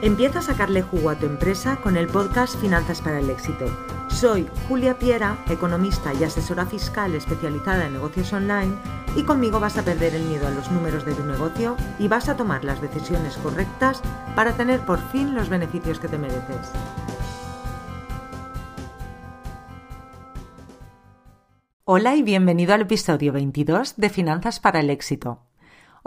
Empieza a sacarle jugo a tu empresa con el podcast Finanzas para el Éxito. Soy Julia Piera, economista y asesora fiscal especializada en negocios online y conmigo vas a perder el miedo a los números de tu negocio y vas a tomar las decisiones correctas para tener por fin los beneficios que te mereces. Hola y bienvenido al episodio 22 de Finanzas para el Éxito.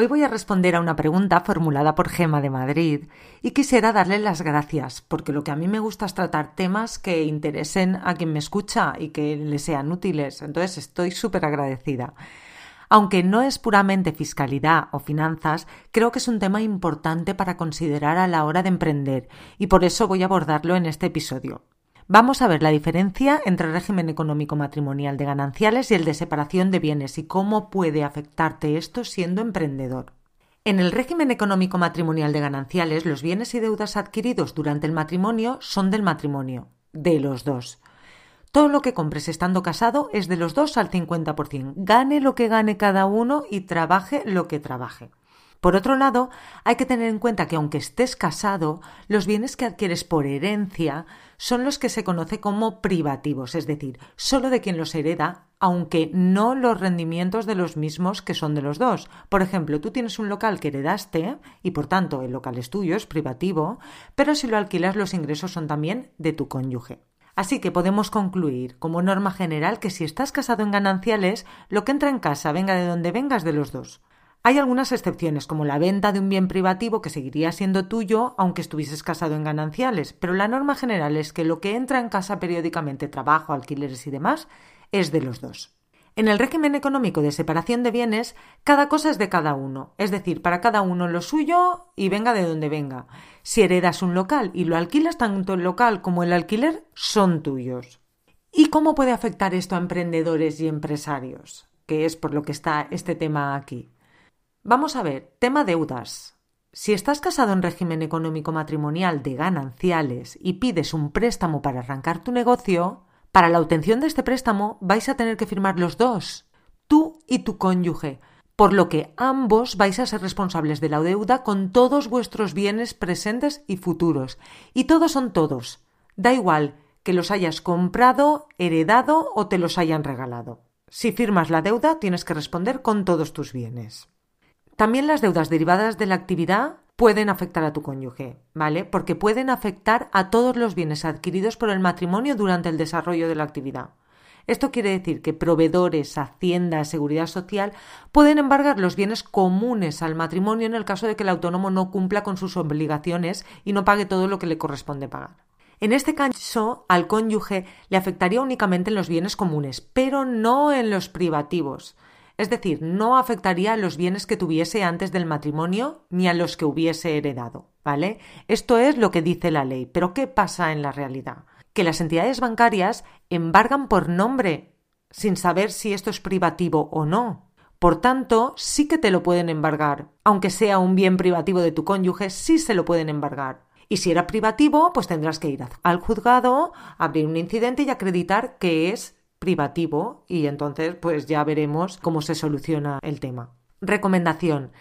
Hoy voy a responder a una pregunta formulada por Gema de Madrid y quisiera darle las gracias porque lo que a mí me gusta es tratar temas que interesen a quien me escucha y que le sean útiles. Entonces estoy súper agradecida. Aunque no es puramente fiscalidad o finanzas, creo que es un tema importante para considerar a la hora de emprender y por eso voy a abordarlo en este episodio. Vamos a ver la diferencia entre el régimen económico matrimonial de gananciales y el de separación de bienes y cómo puede afectarte esto siendo emprendedor. En el régimen económico matrimonial de gananciales, los bienes y deudas adquiridos durante el matrimonio son del matrimonio, de los dos. Todo lo que compres estando casado es de los dos al 50%, gane lo que gane cada uno y trabaje lo que trabaje. Por otro lado, hay que tener en cuenta que aunque estés casado, los bienes que adquieres por herencia son los que se conoce como privativos, es decir, solo de quien los hereda, aunque no los rendimientos de los mismos que son de los dos. Por ejemplo, tú tienes un local que heredaste y por tanto el local es tuyo, es privativo, pero si lo alquilas los ingresos son también de tu cónyuge. Así que podemos concluir como norma general que si estás casado en gananciales, lo que entra en casa, venga de donde vengas de los dos. Hay algunas excepciones, como la venta de un bien privativo que seguiría siendo tuyo aunque estuvieses casado en gananciales, pero la norma general es que lo que entra en casa periódicamente, trabajo, alquileres y demás, es de los dos. En el régimen económico de separación de bienes, cada cosa es de cada uno, es decir, para cada uno lo suyo y venga de donde venga. Si heredas un local y lo alquilas, tanto el local como el alquiler son tuyos. ¿Y cómo puede afectar esto a emprendedores y empresarios? Que es por lo que está este tema aquí. Vamos a ver, tema deudas. Si estás casado en régimen económico matrimonial de gananciales y pides un préstamo para arrancar tu negocio, para la obtención de este préstamo vais a tener que firmar los dos, tú y tu cónyuge, por lo que ambos vais a ser responsables de la deuda con todos vuestros bienes presentes y futuros. Y todos son todos. Da igual que los hayas comprado, heredado o te los hayan regalado. Si firmas la deuda, tienes que responder con todos tus bienes. También las deudas derivadas de la actividad pueden afectar a tu cónyuge, ¿vale? Porque pueden afectar a todos los bienes adquiridos por el matrimonio durante el desarrollo de la actividad. Esto quiere decir que proveedores, hacienda, seguridad social pueden embargar los bienes comunes al matrimonio en el caso de que el autónomo no cumpla con sus obligaciones y no pague todo lo que le corresponde pagar. En este caso, al cónyuge le afectaría únicamente en los bienes comunes, pero no en los privativos. Es decir, no afectaría a los bienes que tuviese antes del matrimonio ni a los que hubiese heredado, ¿vale? Esto es lo que dice la ley. Pero ¿qué pasa en la realidad? Que las entidades bancarias embargan por nombre, sin saber si esto es privativo o no. Por tanto, sí que te lo pueden embargar. Aunque sea un bien privativo de tu cónyuge, sí se lo pueden embargar. Y si era privativo, pues tendrás que ir al juzgado, abrir un incidente y acreditar que es privativo y entonces pues ya veremos cómo se soluciona el tema. Recomendación.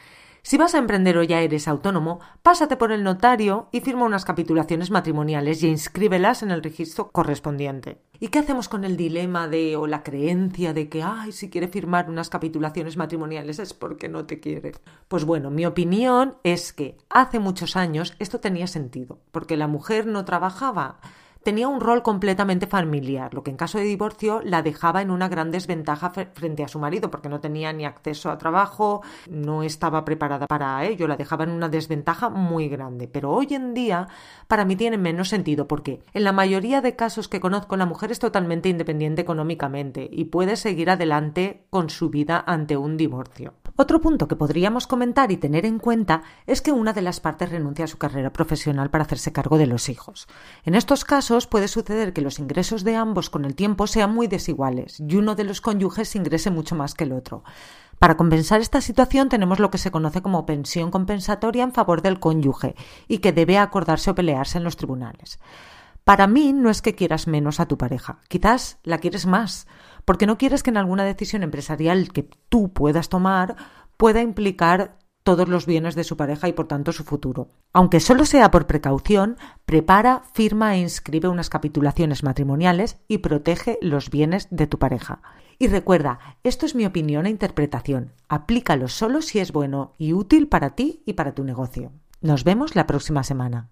Si vas a emprender o ya eres autónomo, pásate por el notario y firma unas capitulaciones matrimoniales y inscríbelas en el registro correspondiente. ¿Y qué hacemos con el dilema de o la creencia de que, ay, si quiere firmar unas capitulaciones matrimoniales es porque no te quiere? Pues bueno, mi opinión es que hace muchos años esto tenía sentido, porque la mujer no trabajaba tenía un rol completamente familiar, lo que en caso de divorcio la dejaba en una gran desventaja frente a su marido, porque no tenía ni acceso a trabajo, no estaba preparada para ello, la dejaba en una desventaja muy grande. Pero hoy en día, para mí tiene menos sentido, porque en la mayoría de casos que conozco, la mujer es totalmente independiente económicamente y puede seguir adelante con su vida ante un divorcio. Otro punto que podríamos comentar y tener en cuenta es que una de las partes renuncia a su carrera profesional para hacerse cargo de los hijos. En estos casos puede suceder que los ingresos de ambos con el tiempo sean muy desiguales y uno de los cónyuges ingrese mucho más que el otro. Para compensar esta situación tenemos lo que se conoce como pensión compensatoria en favor del cónyuge y que debe acordarse o pelearse en los tribunales. Para mí no es que quieras menos a tu pareja, quizás la quieres más, porque no quieres que en alguna decisión empresarial que tú puedas tomar pueda implicar todos los bienes de su pareja y por tanto su futuro. Aunque solo sea por precaución, prepara, firma e inscribe unas capitulaciones matrimoniales y protege los bienes de tu pareja. Y recuerda, esto es mi opinión e interpretación. Aplícalo solo si es bueno y útil para ti y para tu negocio. Nos vemos la próxima semana.